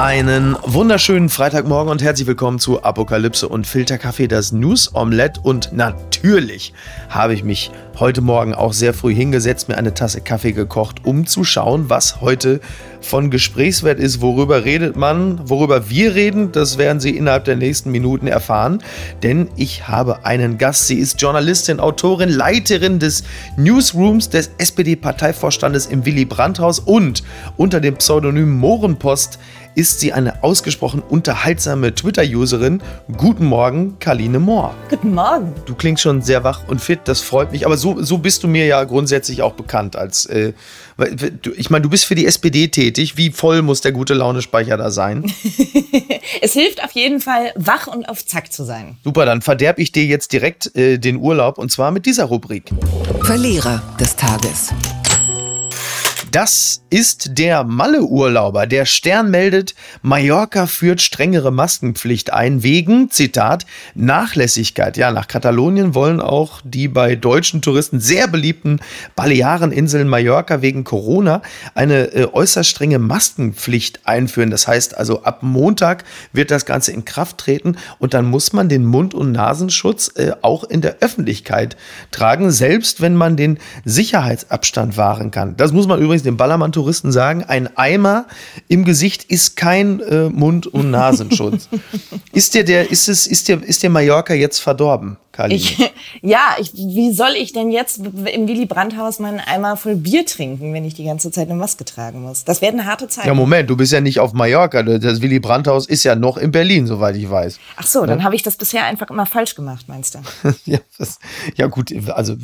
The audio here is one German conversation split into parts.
Einen wunderschönen Freitagmorgen und herzlich willkommen zu Apokalypse und Filterkaffee, das News Omelette. Und natürlich habe ich mich heute Morgen auch sehr früh hingesetzt, mir eine Tasse Kaffee gekocht, um zu schauen, was heute von Gesprächswert ist. Worüber redet man? Worüber wir reden, das werden Sie innerhalb der nächsten Minuten erfahren. Denn ich habe einen Gast. Sie ist Journalistin, Autorin, Leiterin des Newsrooms des SPD-Parteivorstandes im Willy Brandt-Haus und unter dem Pseudonym Mohrenpost ist sie eine ausgesprochen unterhaltsame Twitter-Userin. Guten Morgen, Kaline Mohr. Guten Morgen. Du klingst schon sehr wach und fit, das freut mich. Aber so, so bist du mir ja grundsätzlich auch bekannt als. Äh, ich meine, du bist für die SPD tätig. Wie voll muss der gute Launespeicher da sein? es hilft auf jeden Fall, wach und auf Zack zu sein. Super, dann verderb ich dir jetzt direkt äh, den Urlaub und zwar mit dieser Rubrik. Verlierer des Tages. Das ist der Malle-Urlauber. Der Stern meldet, Mallorca führt strengere Maskenpflicht ein wegen, Zitat, Nachlässigkeit. Ja, nach Katalonien wollen auch die bei deutschen Touristen sehr beliebten Baleareninseln Mallorca wegen Corona eine äh, äußerst strenge Maskenpflicht einführen. Das heißt also, ab Montag wird das Ganze in Kraft treten und dann muss man den Mund- und Nasenschutz äh, auch in der Öffentlichkeit tragen, selbst wenn man den Sicherheitsabstand wahren kann. Das muss man übrigens übrigens den Ballermann-Touristen sagen, ein Eimer im Gesicht ist kein äh, Mund- und Nasenschutz. ist dir der, ist es, ist der, ist der Mallorca jetzt verdorben? Ich, ja, ich, wie soll ich denn jetzt im Willy Brandt-Haus meinen Eimer voll Bier trinken, wenn ich die ganze Zeit eine Maske tragen muss? Das werden harte Zeiten. Ja, Moment, du bist ja nicht auf Mallorca. Das Willy Brandt-Haus ist ja noch in Berlin, soweit ich weiß. Ach so, dann habe ich das bisher einfach immer falsch gemacht, meinst du? ja, das, ja, gut, also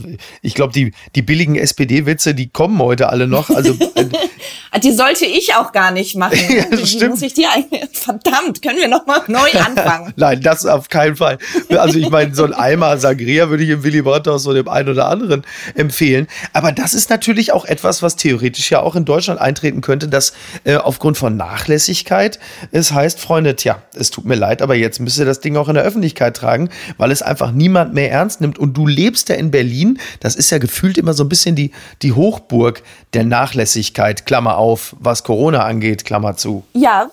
ich glaube, die, die billigen SPD-Witze, die kommen heute alle noch. Also, äh, die sollte ich auch gar nicht machen. ja, die stimmt. Muss ich dir verdammt, können wir noch mal neu anfangen? Nein, das auf keinen Fall. Also ich meine, so ein Eimer Thema Sangria würde ich im Willy Brandt so dem einen oder anderen empfehlen. Aber das ist natürlich auch etwas, was theoretisch ja auch in Deutschland eintreten könnte, dass äh, aufgrund von Nachlässigkeit es heißt, Freunde, tja, es tut mir leid, aber jetzt müsst ihr das Ding auch in der Öffentlichkeit tragen, weil es einfach niemand mehr ernst nimmt. Und du lebst ja in Berlin, das ist ja gefühlt immer so ein bisschen die, die Hochburg der Nachlässigkeit, Klammer auf, was Corona angeht, Klammer zu. Ja,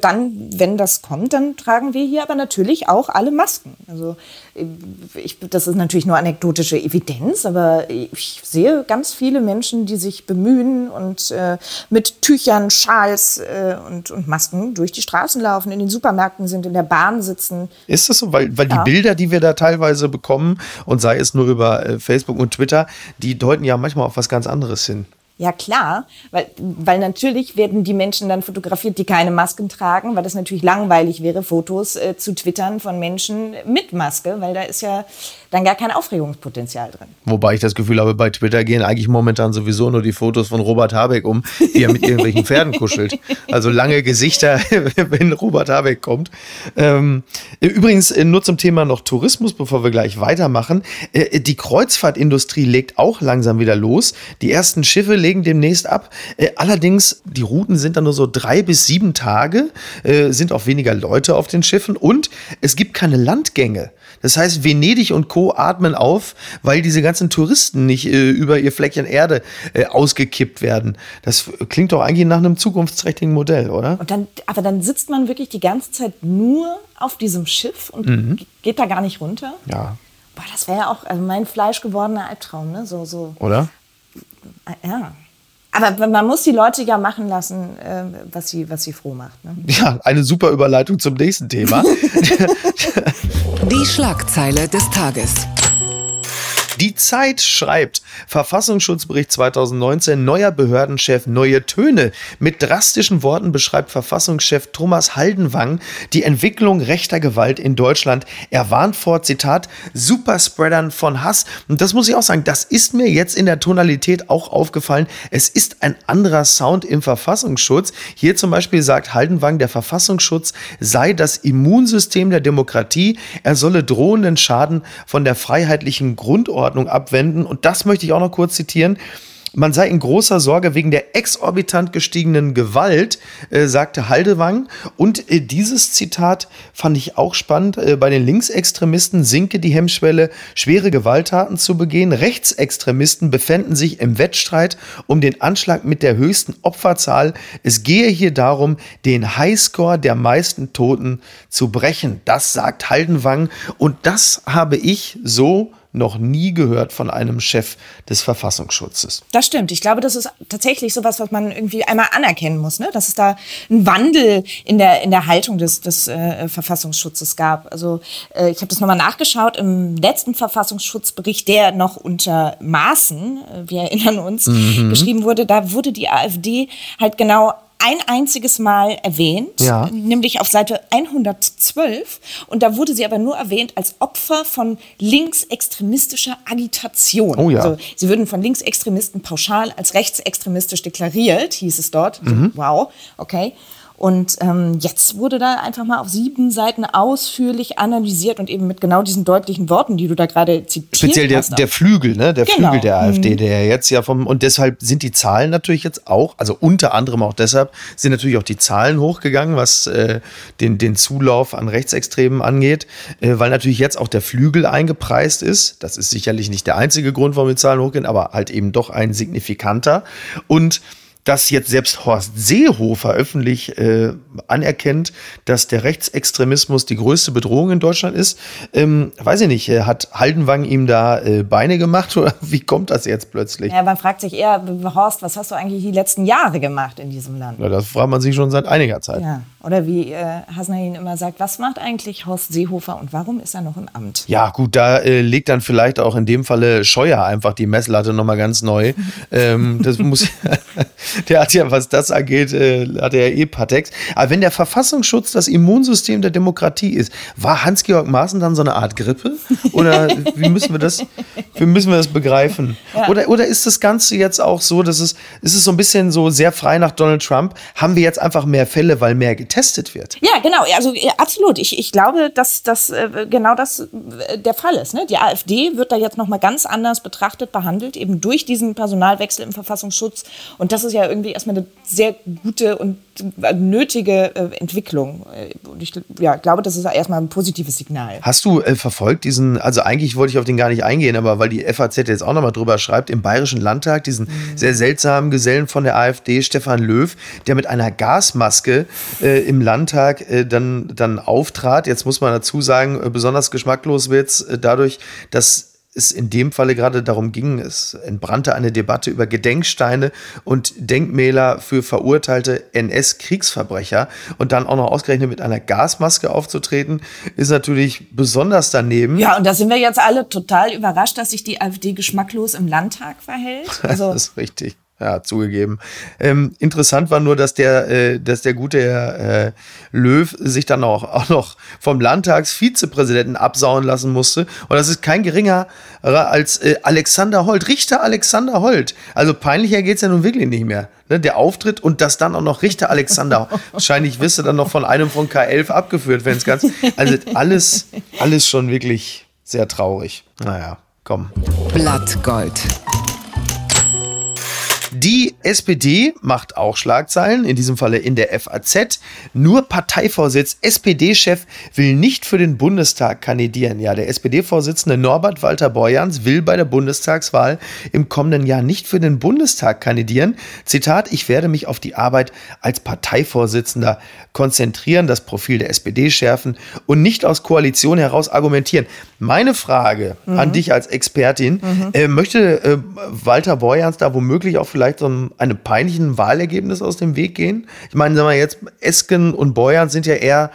dann, wenn das kommt, dann tragen wir hier aber natürlich auch alle Masken. Also ich, das ist natürlich nur anekdotische Evidenz, aber ich sehe ganz viele Menschen, die sich bemühen und äh, mit Tüchern, Schals äh, und, und Masken durch die Straßen laufen, in den Supermärkten sind, in der Bahn sitzen. Ist das so? Weil, weil ja. die Bilder, die wir da teilweise bekommen, und sei es nur über äh, Facebook und Twitter, die deuten ja manchmal auf was ganz anderes hin. Ja klar, weil, weil natürlich werden die Menschen dann fotografiert, die keine Masken tragen, weil das natürlich langweilig wäre, Fotos äh, zu twittern von Menschen mit Maske, weil da ist ja dann gar kein Aufregungspotenzial drin. Wobei ich das Gefühl habe, bei Twitter gehen eigentlich momentan sowieso nur die Fotos von Robert Habeck um, wie er mit irgendwelchen Pferden kuschelt. Also lange Gesichter, wenn Robert Habeck kommt. Ähm, übrigens, äh, nur zum Thema noch Tourismus, bevor wir gleich weitermachen. Äh, die Kreuzfahrtindustrie legt auch langsam wieder los. Die ersten Schiffe legen demnächst ab. Äh, allerdings, die Routen sind dann nur so drei bis sieben Tage, sind auch weniger Leute auf den Schiffen und es gibt keine Landgänge. Das heißt, Venedig und Co. atmen auf, weil diese ganzen Touristen nicht äh, über ihr Fleckchen Erde äh, ausgekippt werden. Das klingt doch eigentlich nach einem zukunftsträchtigen Modell, oder? Und dann, aber dann sitzt man wirklich die ganze Zeit nur auf diesem Schiff und mhm. geht da gar nicht runter? Ja. Boah, das wäre ja auch also mein fleischgewordener Albtraum, ne? So, so. Oder? Ja. Aber man muss die Leute ja machen lassen, äh, was, sie, was sie froh macht. Ne? Ja, eine super Überleitung zum nächsten Thema. die Schlagzeile des Tages. Die Zeit schreibt, Verfassungsschutzbericht 2019, neuer Behördenchef, neue Töne. Mit drastischen Worten beschreibt Verfassungschef Thomas Haldenwang die Entwicklung rechter Gewalt in Deutschland. Er warnt vor, Zitat, Superspreadern von Hass. Und das muss ich auch sagen, das ist mir jetzt in der Tonalität auch aufgefallen. Es ist ein anderer Sound im Verfassungsschutz. Hier zum Beispiel sagt Haldenwang, der Verfassungsschutz sei das Immunsystem der Demokratie. Er solle drohenden Schaden von der freiheitlichen Grundordnung Ordnung abwenden. Und das möchte ich auch noch kurz zitieren. man sei in großer Sorge wegen der exorbitant gestiegenen Gewalt, äh, sagte Haldewang. Und äh, dieses Zitat fand ich auch spannend. Äh, bei den Linksextremisten sinke die Hemmschwelle, schwere Gewalttaten zu begehen. Rechtsextremisten befänden sich im Wettstreit um den Anschlag mit der höchsten Opferzahl. Es gehe hier darum, den Highscore der meisten Toten zu brechen. Das sagt Haldenwang. Und das habe ich so noch nie gehört von einem Chef des Verfassungsschutzes. Das stimmt. Ich glaube, das ist tatsächlich sowas, was man irgendwie einmal anerkennen muss, ne? dass es da einen Wandel in der, in der Haltung des, des äh, Verfassungsschutzes gab. Also äh, ich habe das nochmal nachgeschaut im letzten Verfassungsschutzbericht, der noch unter Maßen, äh, wir erinnern uns, mhm. geschrieben wurde, da wurde die AfD halt genau ein einziges Mal erwähnt, ja. nämlich auf Seite 112. Und da wurde sie aber nur erwähnt als Opfer von linksextremistischer Agitation. Oh ja. Also sie würden von Linksextremisten pauschal als rechtsextremistisch deklariert, hieß es dort. Mhm. wow, okay. Und ähm, jetzt wurde da einfach mal auf sieben Seiten ausführlich analysiert und eben mit genau diesen deutlichen Worten, die du da gerade zitiert Speziell der, hast. der Flügel, ne? Der genau. Flügel der AfD, mhm. der jetzt ja vom, und deshalb sind die Zahlen natürlich jetzt auch, also unter anderem auch deshalb, sind natürlich auch die Zahlen hochgegangen, was äh, den, den Zulauf an Rechtsextremen angeht, äh, weil natürlich jetzt auch der Flügel eingepreist ist. Das ist sicherlich nicht der einzige Grund, warum die Zahlen hochgehen, aber halt eben doch ein signifikanter. Und dass jetzt selbst Horst Seehofer öffentlich äh, anerkennt, dass der Rechtsextremismus die größte Bedrohung in Deutschland ist. Ähm, weiß ich nicht, äh, hat Haldenwang ihm da äh, Beine gemacht oder wie kommt das jetzt plötzlich? Ja, man fragt sich eher, Horst, was hast du eigentlich die letzten Jahre gemacht in diesem Land? Ja, das fragt man sich schon seit einiger Zeit. Ja. Oder wie äh, Hasnain immer sagt, was macht eigentlich Horst Seehofer und warum ist er noch im Amt? Ja, gut, da äh, legt dann vielleicht auch in dem Falle Scheuer einfach die Messlatte nochmal ganz neu. ähm, das muss der hat ja, was das angeht, äh, hat er ja eh Patex. Aber wenn der Verfassungsschutz das Immunsystem der Demokratie ist, war Hans-Georg Maaßen dann so eine Art Grippe? Oder wie müssen wir das, wie müssen wir das begreifen? Ja. Oder, oder ist das Ganze jetzt auch so, dass es, ist es so ein bisschen so sehr frei nach Donald Trump? Haben wir jetzt einfach mehr Fälle, weil mehr getestet wird? Ja, genau. Also absolut. Ich, ich glaube, dass, dass äh, genau das äh, der Fall ist. Ne? Die AfD wird da jetzt nochmal ganz anders betrachtet, behandelt, eben durch diesen Personalwechsel im Verfassungsschutz. Und das ist ja irgendwie erstmal eine sehr gute und nötige äh, Entwicklung. Und ich ja, glaube, das ist erstmal ein positives Signal. Hast du äh, verfolgt diesen, also eigentlich wollte ich auf den gar nicht eingehen, aber weil die FAZ jetzt auch nochmal drüber schreibt, im Bayerischen Landtag diesen mhm. sehr seltsamen Gesellen von der AfD, Stefan Löw, der mit einer Gasmaske äh, im Landtag äh, dann, dann auftrat. Jetzt muss man dazu sagen, äh, besonders geschmacklos wird es äh, dadurch, dass es in dem Falle gerade darum ging, es entbrannte eine Debatte über Gedenksteine und Denkmäler für verurteilte NS-Kriegsverbrecher und dann auch noch ausgerechnet mit einer Gasmaske aufzutreten, ist natürlich besonders daneben. Ja, und da sind wir jetzt alle total überrascht, dass sich die AfD geschmacklos im Landtag verhält. Also das ist richtig. Ja, zugegeben. Ähm, interessant war nur, dass der, äh, dass der gute Herr äh, Löw sich dann auch, auch noch vom Landtagsvizepräsidenten absauen lassen musste. Und das ist kein geringer als äh, Alexander Holt, Richter Alexander Holt. Also peinlicher geht's ja nun wirklich nicht mehr. Ne? Der Auftritt und das dann auch noch Richter Alexander. Wahrscheinlich wirst du dann noch von einem von K11 abgeführt, wenn es ganz. Also alles, alles schon wirklich sehr traurig. Naja, komm. Blattgold. D Die SPD macht auch Schlagzeilen, in diesem Falle in der FAZ. Nur Parteivorsitz, SPD-Chef will nicht für den Bundestag kandidieren. Ja, der SPD-Vorsitzende Norbert Walter Borjans will bei der Bundestagswahl im kommenden Jahr nicht für den Bundestag kandidieren. Zitat, ich werde mich auf die Arbeit als Parteivorsitzender konzentrieren, das Profil der SPD schärfen und nicht aus Koalition heraus argumentieren. Meine Frage mhm. an dich als Expertin, mhm. äh, möchte äh, Walter Borjans da womöglich auch vielleicht so einem, peinlichen Wahlergebnis aus dem Weg gehen? Ich meine, sagen wir jetzt, Esken und Borjans sind ja eher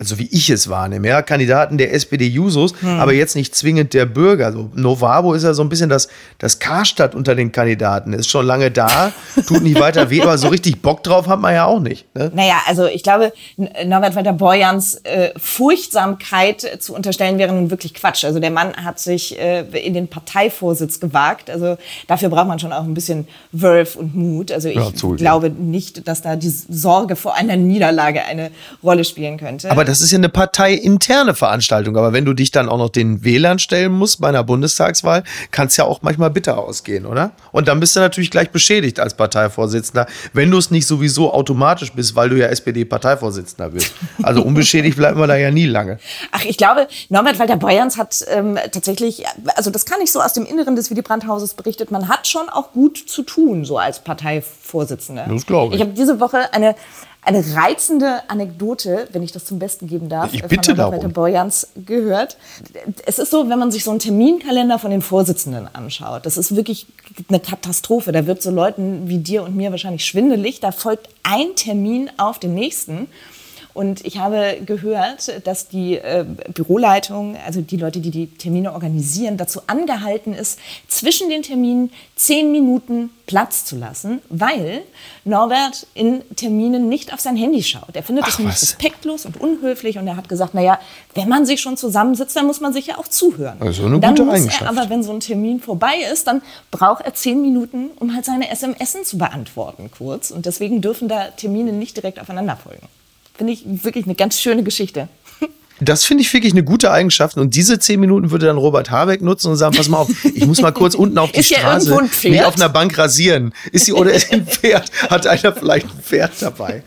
also wie ich es wahrnehme, ja, Kandidaten der SPD-Jusos, hm. aber jetzt nicht zwingend der Bürger. Also Novabo ist ja so ein bisschen das, das Karstadt unter den Kandidaten. Ist schon lange da, tut nicht weiter weh, aber so richtig Bock drauf hat man ja auch nicht. Ne? Naja, also ich glaube, Norbert Walter Borjans äh, Furchtsamkeit zu unterstellen wäre nun wirklich Quatsch. Also der Mann hat sich äh, in den Parteivorsitz gewagt. Also dafür braucht man schon auch ein bisschen Wurf und Mut. Also ich ja, glaube nicht, dass da die Sorge vor einer Niederlage eine Rolle spielen könnte. Aber das ist ja eine parteiinterne Veranstaltung. Aber wenn du dich dann auch noch den Wählern stellen musst bei einer Bundestagswahl, kann es ja auch manchmal bitter ausgehen, oder? Und dann bist du natürlich gleich beschädigt als Parteivorsitzender, wenn du es nicht sowieso automatisch bist, weil du ja SPD-Parteivorsitzender bist. Also unbeschädigt bleibt man da ja nie lange. Ach, ich glaube, Norbert Walter Borjans hat ähm, tatsächlich, also das kann ich so aus dem Inneren des Willy Brandt-Hauses berichtet, man hat schon auch gut zu tun, so als Parteivorsitzender. Das glaube ich. Ich habe diese Woche eine eine reizende Anekdote, wenn ich das zum Besten geben darf, ich bitte von Walter Borjans gehört. Es ist so, wenn man sich so einen Terminkalender von den Vorsitzenden anschaut, das ist wirklich eine Katastrophe. Da wird so Leuten wie dir und mir wahrscheinlich schwindelig. Da folgt ein Termin auf den nächsten. Und ich habe gehört, dass die äh, Büroleitung, also die Leute, die die Termine organisieren, dazu angehalten ist, zwischen den Terminen zehn Minuten Platz zu lassen, weil Norbert in Terminen nicht auf sein Handy schaut. Er findet Ach, das nämlich respektlos und unhöflich und er hat gesagt, naja, wenn man sich schon zusammensitzt, dann muss man sich ja auch zuhören. Also eine dann gute muss Eigenschaft. Er aber wenn so ein Termin vorbei ist, dann braucht er zehn Minuten, um halt seine SMS zu beantworten kurz. Und deswegen dürfen da Termine nicht direkt aufeinander folgen. Finde ich wirklich eine ganz schöne Geschichte. Das finde ich wirklich eine gute Eigenschaft. Und diese zehn Minuten würde dann Robert Habeck nutzen und sagen: Pass mal auf, ich muss mal kurz unten auf die Straße, mich auf einer Bank rasieren. Ist sie oder ist ein Pferd? Hat einer vielleicht ein Pferd dabei?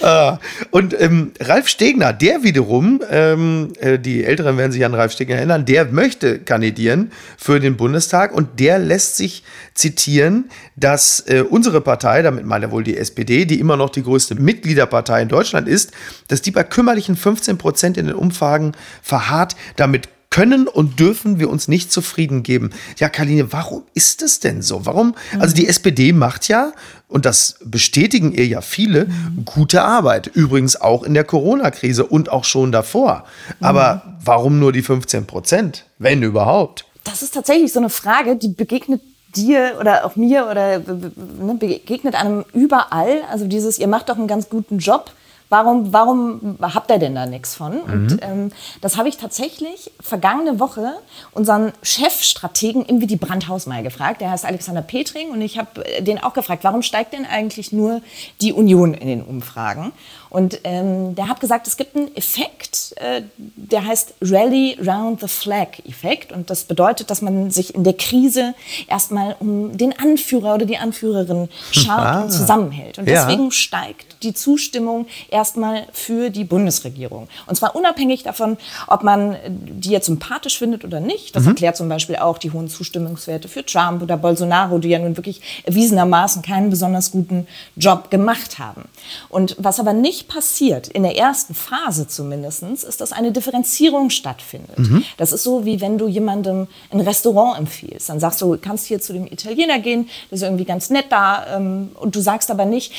Ja. Äh, und ähm, Ralf Stegner, der wiederum, ähm, äh, die Älteren werden sich an Ralf Stegner erinnern, der möchte kandidieren für den Bundestag und der lässt sich zitieren, dass äh, unsere Partei, damit meint er wohl die SPD, die immer noch die größte Mitgliederpartei in Deutschland ist, dass die bei kümmerlichen 15 Prozent in den Umfragen Umfragen verharrt. Damit können und dürfen wir uns nicht zufrieden geben. Ja, Karline, warum ist es denn so? Warum? Also die SPD macht ja, und das bestätigen ihr ja viele, gute Arbeit. Übrigens auch in der Corona-Krise und auch schon davor. Aber warum nur die 15 Prozent, wenn überhaupt? Das ist tatsächlich so eine Frage, die begegnet dir oder auch mir oder ne, begegnet einem überall. Also dieses, ihr macht doch einen ganz guten Job Warum, warum habt ihr denn da nichts von? Mhm. Und ähm, das habe ich tatsächlich vergangene Woche unseren Chefstrategen im Willy Brandhaus mal gefragt. Der heißt Alexander Petring und ich habe den auch gefragt, warum steigt denn eigentlich nur die Union in den Umfragen? Und ähm, der hat gesagt, es gibt einen Effekt, äh, der heißt Rally Round the Flag Effekt. Und das bedeutet, dass man sich in der Krise erstmal um den Anführer oder die Anführerin schaut ah. und zusammenhält. Und deswegen ja. steigt die Zustimmung erstmal für die Bundesregierung. Und zwar unabhängig davon, ob man die jetzt sympathisch findet oder nicht. Das mhm. erklärt zum Beispiel auch die hohen Zustimmungswerte für Trump oder Bolsonaro, die ja nun wirklich erwiesenermaßen keinen besonders guten Job gemacht haben. Und was aber nicht passiert, in der ersten Phase zumindest, ist, dass eine Differenzierung stattfindet. Mhm. Das ist so, wie wenn du jemandem ein Restaurant empfiehlst. Dann sagst du, du kannst hier zu dem Italiener gehen, der ist irgendwie ganz nett da. Ähm, und du sagst aber nicht,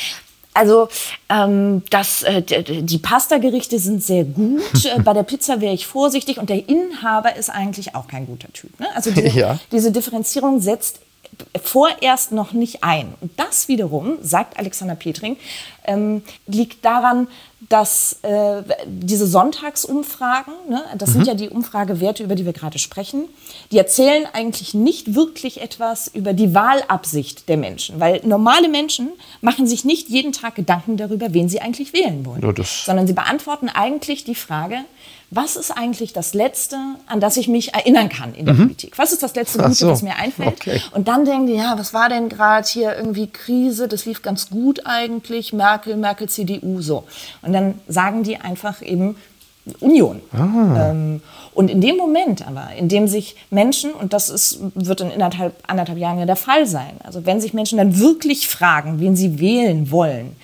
also ähm, das, äh, die Pasta-Gerichte sind sehr gut. Äh, bei der Pizza wäre ich vorsichtig und der Inhaber ist eigentlich auch kein guter Typ. Ne? Also diese, ja. diese Differenzierung setzt vorerst noch nicht ein. Und das wiederum, sagt Alexander Petring, ähm, liegt daran, dass äh, diese Sonntagsumfragen, ne, das mhm. sind ja die Umfragewerte, über die wir gerade sprechen, die erzählen eigentlich nicht wirklich etwas über die Wahlabsicht der Menschen. Weil normale Menschen machen sich nicht jeden Tag Gedanken darüber, wen sie eigentlich wählen wollen. Ja, sondern sie beantworten eigentlich die Frage, was ist eigentlich das Letzte, an das ich mich erinnern kann in der mhm. Politik? Was ist das letzte Gute, so. was mir einfällt? Okay. Und dann denken die, ja, was war denn gerade hier irgendwie Krise? Das lief ganz gut eigentlich. Merkel, Merkel, CDU, so. Und dann sagen die einfach eben Union. Ah. Ähm, und in dem Moment aber, in dem sich Menschen, und das ist, wird in anderthalb, anderthalb Jahren ja der Fall sein, also wenn sich Menschen dann wirklich fragen, wen sie wählen wollen,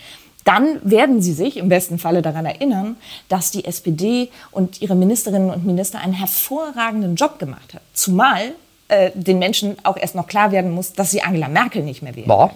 dann werden sie sich im besten Falle daran erinnern, dass die SPD und ihre Ministerinnen und Minister einen hervorragenden Job gemacht hat. Zumal äh, den Menschen auch erst noch klar werden muss, dass sie Angela Merkel nicht mehr wählen. Boah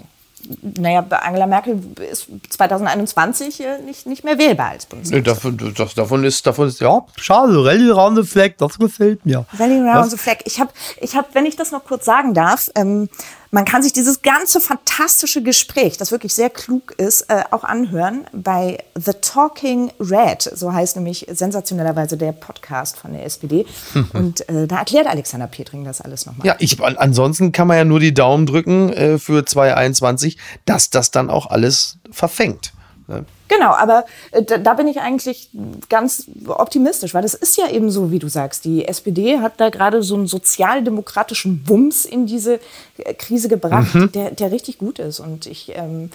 naja, Angela Merkel ist 2021 nicht, nicht mehr wählbar als Bundeskanzlerin. davon, das, davon, ist, davon ist, ja, schade, Rally Round the Flag, das gefällt mir. Rally Round the Flag. Ich habe, ich hab, wenn ich das noch kurz sagen darf, ähm, man kann sich dieses ganze fantastische Gespräch, das wirklich sehr klug ist, äh, auch anhören bei The Talking Red. So heißt nämlich sensationellerweise der Podcast von der SPD. Und äh, da erklärt Alexander Petring das alles nochmal. Ja, ich, ansonsten kann man ja nur die Daumen drücken äh, für 2021, dass das dann auch alles verfängt. Ne? Genau, aber äh, da, da, bin ich eigentlich ganz optimistisch, weil das ist ja eben so, wie du sagst. Die SPD hat da gerade so einen sozialdemokratischen Wumms in diese äh, Krise gebracht, mhm. der, der richtig gut ist. Und ich ähm,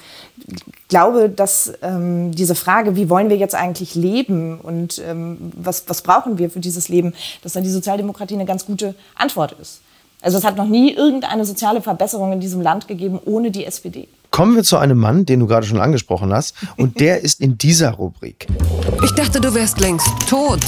glaube, dass ähm, diese Frage, wie wollen wir jetzt eigentlich leben und ähm, was, was brauchen wir für dieses Leben, dass dann die Sozialdemokratie eine ganz gute Antwort ist. Also es hat noch nie irgendeine soziale Verbesserung in diesem Land gegeben ohne die SPD. Kommen wir zu einem Mann, den du gerade schon angesprochen hast. Und der ist in dieser Rubrik. Ich dachte, du wärst längst tot.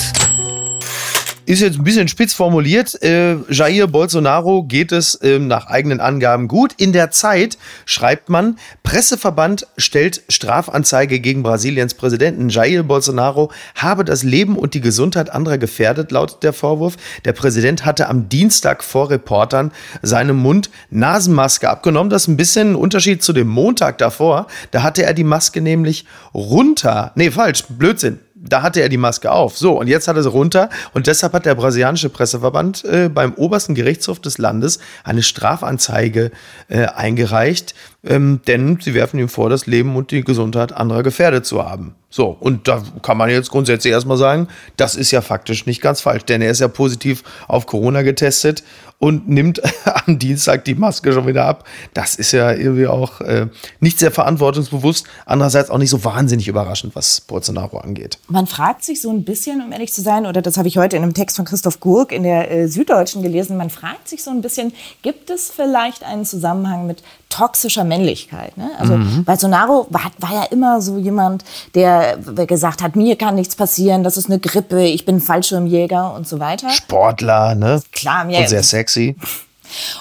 Ist jetzt ein bisschen spitz formuliert. Äh, Jair Bolsonaro geht es äh, nach eigenen Angaben gut. In der Zeit schreibt man, Presseverband stellt Strafanzeige gegen Brasiliens Präsidenten. Jair Bolsonaro habe das Leben und die Gesundheit anderer gefährdet, lautet der Vorwurf. Der Präsident hatte am Dienstag vor Reportern seine Mund-Nasenmaske abgenommen. Das ist ein bisschen ein Unterschied zu dem Montag davor. Da hatte er die Maske nämlich runter. Nee, falsch, Blödsinn da hatte er die Maske auf. So, und jetzt hat er sie runter. Und deshalb hat der brasilianische Presseverband äh, beim obersten Gerichtshof des Landes eine Strafanzeige äh, eingereicht, ähm, denn sie werfen ihm vor, das Leben und die Gesundheit anderer gefährdet zu haben. So, und da kann man jetzt grundsätzlich erstmal sagen, das ist ja faktisch nicht ganz falsch, denn er ist ja positiv auf Corona getestet und nimmt am Dienstag die Maske schon wieder ab. Das ist ja irgendwie auch äh, nicht sehr verantwortungsbewusst, andererseits auch nicht so wahnsinnig überraschend, was Bolsonaro angeht. Man fragt sich so ein bisschen, um ehrlich zu sein, oder das habe ich heute in einem Text von Christoph Gurk in der äh, Süddeutschen gelesen, man fragt sich so ein bisschen, gibt es vielleicht einen Zusammenhang mit toxischer Männlichkeit. Ne? Also mhm. Bolsonaro war, war ja immer so jemand, der gesagt hat, mir kann nichts passieren, das ist eine Grippe, ich bin Fallschirmjäger und so weiter. Sportler, ne? Klar, mir. Und sehr sexy.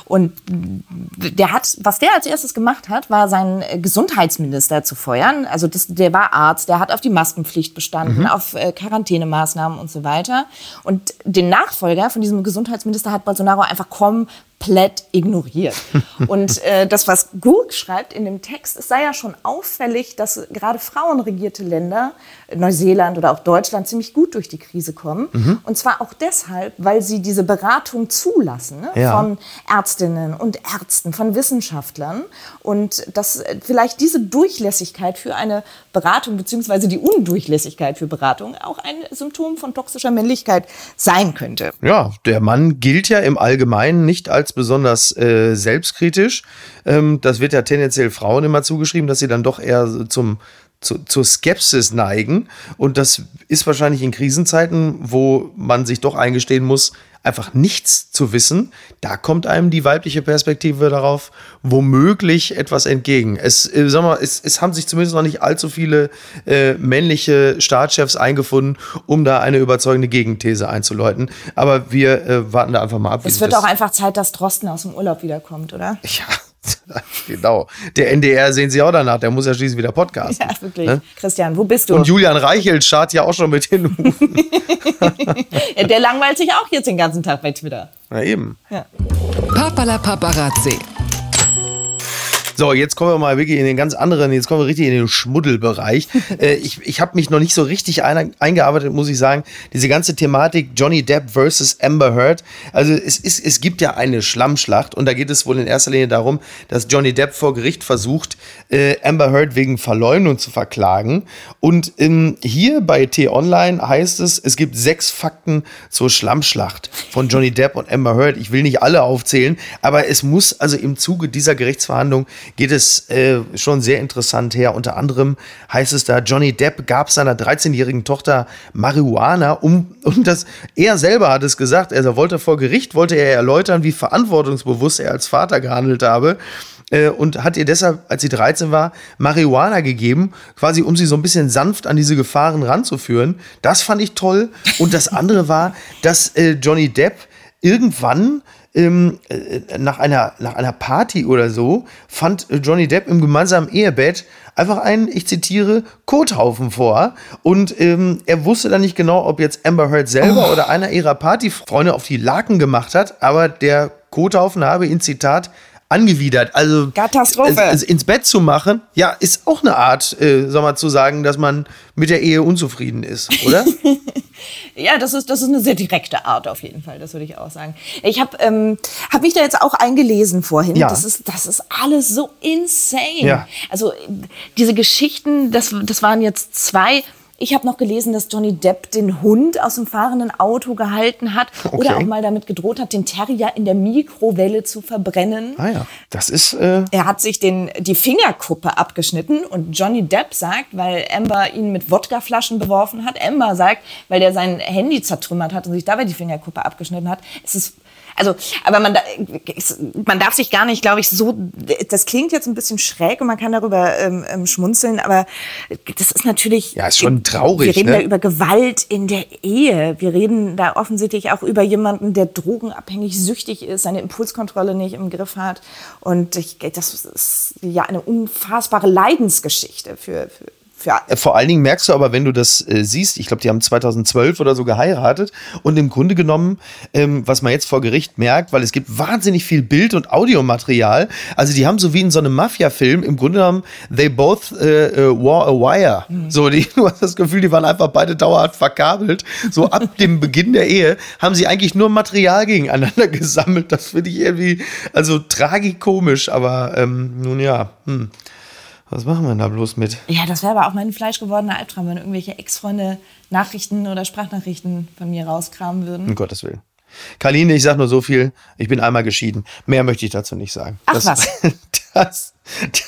Und der hat, was der als erstes gemacht hat, war seinen Gesundheitsminister zu feuern. Also das, der war Arzt, der hat auf die Maskenpflicht bestanden, mhm. auf äh, Quarantänemaßnahmen und so weiter. Und den Nachfolger von diesem Gesundheitsminister hat Bolsonaro einfach kommen komplett ignoriert. Und äh, das, was Gurk schreibt in dem Text, es sei ja schon auffällig, dass gerade frauenregierte Länder, Neuseeland oder auch Deutschland, ziemlich gut durch die Krise kommen. Mhm. Und zwar auch deshalb, weil sie diese Beratung zulassen ne? ja. von Ärztinnen und Ärzten, von Wissenschaftlern. Und dass vielleicht diese Durchlässigkeit für eine Beratung, beziehungsweise die Undurchlässigkeit für Beratung, auch ein Symptom von toxischer Männlichkeit sein könnte. Ja, der Mann gilt ja im Allgemeinen nicht als besonders äh, selbstkritisch. Ähm, das wird ja tendenziell Frauen immer zugeschrieben, dass sie dann doch eher zum zu, zur Skepsis neigen. Und das ist wahrscheinlich in Krisenzeiten, wo man sich doch eingestehen muss, einfach nichts zu wissen, da kommt einem die weibliche Perspektive darauf womöglich etwas entgegen. Es, äh, sag mal, es, es haben sich zumindest noch nicht allzu viele äh, männliche Staatschefs eingefunden, um da eine überzeugende Gegenthese einzuläuten. Aber wir äh, warten da einfach mal ab. Es wird auch einfach Zeit, dass Drosten aus dem Urlaub wiederkommt, oder? Ja. genau. Der NDR sehen Sie auch danach, der muss ja schließlich wieder Podcast. Ja, wirklich. Ne? Christian, wo bist du? Und Julian Reichelt schart ja auch schon mit den Hufen. ja, der langweilt sich auch jetzt den ganzen Tag bei Twitter. Na eben. Ja. Papala Paparazzi. So, jetzt kommen wir mal wirklich in den ganz anderen, jetzt kommen wir richtig in den Schmuddelbereich. äh, ich ich habe mich noch nicht so richtig ein, eingearbeitet, muss ich sagen. Diese ganze Thematik Johnny Depp versus Amber Heard. Also es, ist, es gibt ja eine Schlammschlacht und da geht es wohl in erster Linie darum, dass Johnny Depp vor Gericht versucht, äh, Amber Heard wegen Verleumdung zu verklagen. Und ähm, hier bei T-Online heißt es, es gibt sechs Fakten zur Schlammschlacht von Johnny Depp und Amber Heard. Ich will nicht alle aufzählen, aber es muss also im Zuge dieser Gerichtsverhandlung geht es äh, schon sehr interessant her. Unter anderem heißt es da, Johnny Depp gab seiner 13-jährigen Tochter Marihuana, um, um das, er selber hat es gesagt, er wollte vor Gericht, wollte er erläutern, wie verantwortungsbewusst er als Vater gehandelt habe äh, und hat ihr deshalb, als sie 13 war, Marihuana gegeben, quasi um sie so ein bisschen sanft an diese Gefahren ranzuführen. Das fand ich toll. Und das andere war, dass äh, Johnny Depp irgendwann ähm, äh, nach, einer, nach einer Party oder so fand Johnny Depp im gemeinsamen Ehebett einfach einen, ich zitiere, Kothaufen vor. Und ähm, er wusste dann nicht genau, ob jetzt Amber Heard selber oh. oder einer ihrer Partyfreunde auf die Laken gemacht hat, aber der Kothaufen habe ihn, Zitat, angewidert. Also Katastrophe. Also ins Bett zu machen, ja, ist auch eine Art, äh, sag mal, zu sagen, dass man mit der Ehe unzufrieden ist, oder? Ja, das ist, das ist eine sehr direkte Art auf jeden Fall, das würde ich auch sagen. Ich habe ähm, hab mich da jetzt auch eingelesen vorhin. Ja. Das, ist, das ist alles so insane. Ja. Also diese Geschichten, das, das waren jetzt zwei. Ich habe noch gelesen, dass Johnny Depp den Hund aus dem fahrenden Auto gehalten hat oder Okay. auch mal damit gedroht hat, den Terrier in der Mikrowelle zu verbrennen. Ah ja, das ist. Äh, Er hat sich den, die Fingerkuppe abgeschnitten und Johnny Depp sagt, weil Amber ihn mit Wodkaflaschen beworfen hat, Amber sagt, weil der sein Handy zertrümmert hat und sich dabei die Fingerkuppe abgeschnitten hat. Es ist, also, aber man, man darf sich gar nicht, glaube ich, so, das klingt jetzt ein bisschen schräg und man kann darüber ähm, ähm, schmunzeln, aber das ist natürlich. Ja, ist schon traurig, Wir reden ne? da über Gewalt in der Ehe. Wir reden da offensichtlich auch über jemanden, der drogenabhängig süchtig ist, seine Impulskontrolle nicht im Griff hat. Und ich, das ist ja eine unfassbare Leidensgeschichte für, für, für Vor allen Dingen merkst du aber, wenn du das äh, siehst, ich glaube, die haben 2012 oder so geheiratet und im Grunde genommen, ähm, was man jetzt vor Gericht merkt, weil es gibt wahnsinnig viel Bild- und Audiomaterial, also die haben so wie in so einem Mafia-Film, im Grunde genommen, they both äh, äh, wore a wire. So, die, du hast das Gefühl, die waren einfach beide dauerhaft verkabelt. So ab dem Beginn der Ehe haben sie eigentlich nur Material gegeneinander gesammelt. Das finde ich irgendwie, also tragikomisch, aber ähm, nun ja, hm. Was machen wir denn da bloß mit? Ja, das wäre aber auch mein fleischgewordener Albtraum, wenn irgendwelche Ex-Freunde Nachrichten oder Sprachnachrichten von mir rauskramen würden. Um Gottes Willen. Karline, ich sag nur so viel. Ich bin einmal geschieden. Mehr möchte ich dazu nicht sagen. Ach das, was. Das,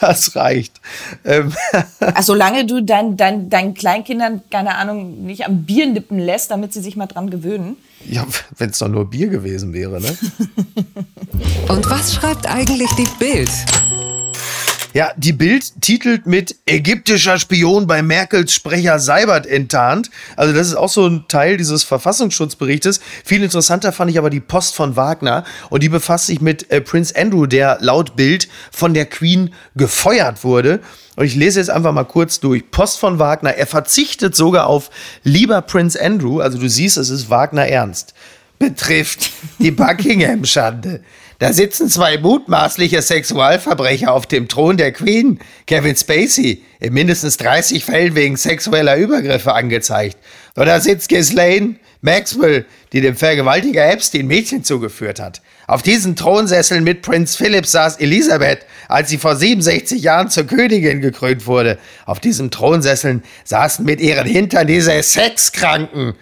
das reicht. Ähm, Ach, solange du dein, dein, deinen Kleinkindern, keine Ahnung, nicht am Bier nippen lässt, damit sie sich mal dran gewöhnen. ja, wenn es doch nur Bier gewesen wäre, ne? Und was schreibt eigentlich die Bild? Ja, die Bild titelt mit Ägyptischer Spion bei Merkels Sprecher Seibert enttarnt. Also das ist auch so ein Teil dieses Verfassungsschutzberichtes. Viel interessanter fand ich aber die Post von Wagner und die befasst sich mit äh, Prince Andrew, der laut Bild von der Queen gefeuert wurde. Und ich lese jetzt einfach mal kurz durch. Post von Wagner. Er verzichtet sogar auf lieber Prince Andrew. Also du siehst, es ist Wagner ernst. Betrifft die Buckingham-Schande. Da sitzen zwei mutmaßliche Sexualverbrecher auf dem Thron der Queen. Kevin Spacey, in mindestens 30 Fällen wegen sexueller Übergriffe angezeigt. Und da sitzt Ghislaine Maxwell, die dem Vergewaltiger Epstein Mädchen zugeführt hat. Auf diesen Thronsesseln mit Prinz Philipp saß Elisabeth, als sie vor 67 Jahren zur Königin gekrönt wurde. Auf diesen Thronsesseln saßen mit ihren Hintern diese Sexkranken.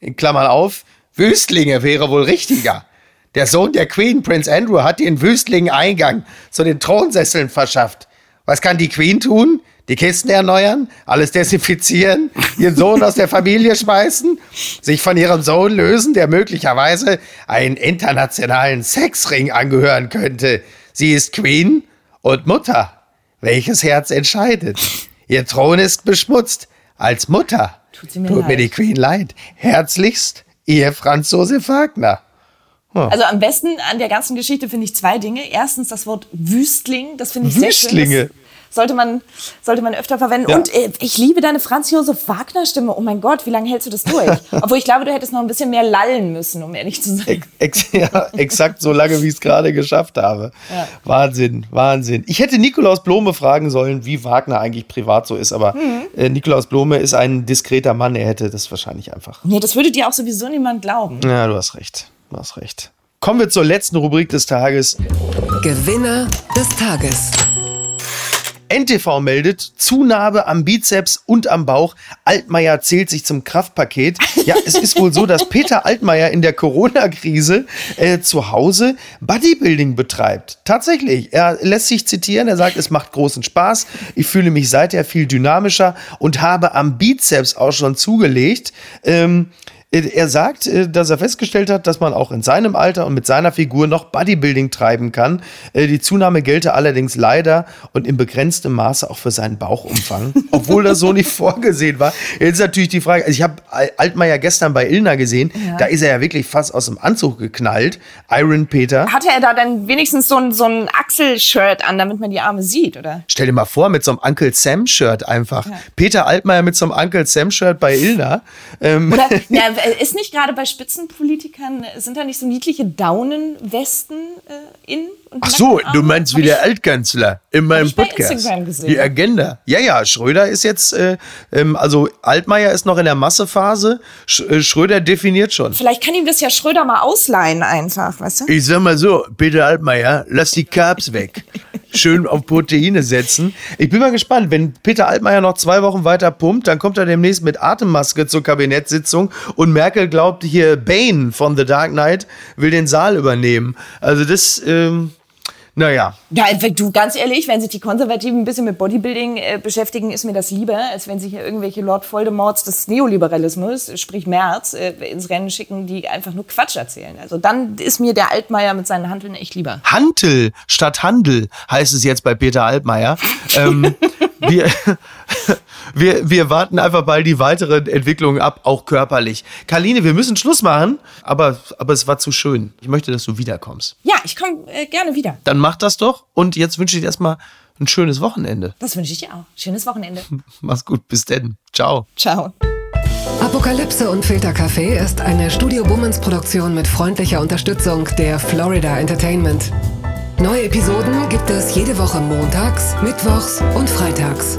In Klammern auf, Wüstlinge wäre wohl richtiger. Der Sohn der Queen, Prince Andrew, hat den Wüstlingen Eingang zu den Thronsesseln verschafft. Was kann die Queen tun? Die Kisten erneuern, alles desinfizieren, ihren Sohn aus der Familie schmeißen, sich von ihrem Sohn lösen, der möglicherweise einen internationalen Sexring angehören könnte. Sie ist Queen und Mutter. Welches Herz entscheidet? Ihr Thron ist beschmutzt. Als Mutter Tut mir tut mir die Queen leid. Herzlichst, ihr Franz Josef Wagner. Also am besten an der ganzen Geschichte finde ich zwei Dinge. Erstens das Wort Wüstling, das finde ich sehr schön. Sollte man, sollte man öfter verwenden. Ja. Und äh, ich liebe deine Franz Josef Wagner Stimme. Oh mein Gott, wie lange hältst du das durch? Obwohl ich glaube, du hättest noch ein bisschen mehr lallen müssen, um ehrlich zu sein. Ex ja, exakt so lange, wie ich es gerade geschafft habe. Ja. Wahnsinn, Wahnsinn. Ich hätte Nikolaus Blome fragen sollen, wie Wagner eigentlich privat so ist, aber Mhm. äh, Nikolaus Blome ist ein diskreter Mann, er hätte das wahrscheinlich einfach. Nee, das würde dir auch sowieso niemand glauben. Ja, du hast recht. Du hast recht. Kommen wir zur letzten Rubrik des Tages. Gewinner des Tages. NTV meldet Zunahme am Bizeps und am Bauch. Altmaier zählt sich zum Kraftpaket. Ja, es ist wohl so, dass Peter Altmaier in der Corona-Krise äh, zu Hause Bodybuilding betreibt. Tatsächlich. Er lässt sich zitieren. Er sagt, es macht großen Spaß. Ich fühle mich seither viel dynamischer und habe am Bizeps auch schon zugelegt. Ähm, er sagt, äh, dass er festgestellt hat, dass man auch in seinem Alter und mit seiner Figur noch Bodybuilding treiben kann. Äh, Die Zunahme gelte allerdings leider und in begrenztem Maße auch für seinen Bauchumfang, obwohl das so nicht vorgesehen war. Jetzt ist natürlich die Frage, also ich habe Altmaier gestern bei Ilna gesehen, da ist er ja wirklich fast aus dem Anzug geknallt. Iron Peter. Hatte er da dann wenigstens so ein, so ein Achselshirt an, damit man die Arme sieht, oder? Stell dir mal vor, mit so einem Uncle Sam-Shirt einfach. Peter Altmaier mit so einem Uncle Sam-Shirt bei Ilna. Ähm, Oder, ja, ist nicht gerade bei Spitzenpolitikern, sind da nicht so niedliche Daunenwesten äh, in? Ach so, du meinst wie der Altkanzler in meinem Podcast. Die Agenda. Ja, ja, Schröder ist jetzt, äh, ähm, also Altmaier ist noch in der Massephase. Sch äh, Schröder definiert schon. Vielleicht kann ihm das ja Schröder mal ausleihen einfach, weißt du? Ich sag mal so, Peter Altmaier, lass die Carbs weg. Schön auf Proteine setzen. Ich bin mal gespannt, wenn Peter Altmaier noch zwei Wochen weiter pumpt, dann kommt er demnächst mit Atemmaske zur Kabinettssitzung und Merkel glaubt hier, Bane von The Dark Knight will den Saal übernehmen. Also das, ähm, naja. Ja, du, ganz ehrlich, wenn sich die Konservativen ein bisschen mit Bodybuilding äh, beschäftigen, ist mir das lieber, als wenn sich hier irgendwelche Lord Voldemorts des Neoliberalismus, sprich Merz, äh, ins Rennen schicken, die einfach nur Quatsch erzählen. Also dann ist mir der Altmaier mit seinen Handeln echt lieber. Hantel statt Handel heißt es jetzt bei Peter Altmaier. ähm, wir, wir, wir warten einfach mal die weiteren Entwicklungen ab, auch körperlich. Karline, wir müssen Schluss machen, aber, aber es war zu schön. Ich möchte, dass du wiederkommst. Ja, ich komme äh, gerne wieder. Dann mach das doch. Und jetzt wünsche ich dir erstmal ein schönes Wochenende. Das wünsche ich dir auch. Schönes Wochenende. Mach's gut. Bis denn. Ciao. Ciao. Apokalypse und Filtercafé ist eine Studio Bummens Produktion mit freundlicher Unterstützung der Florida Entertainment. Neue Episoden gibt es jede Woche montags, mittwochs und freitags.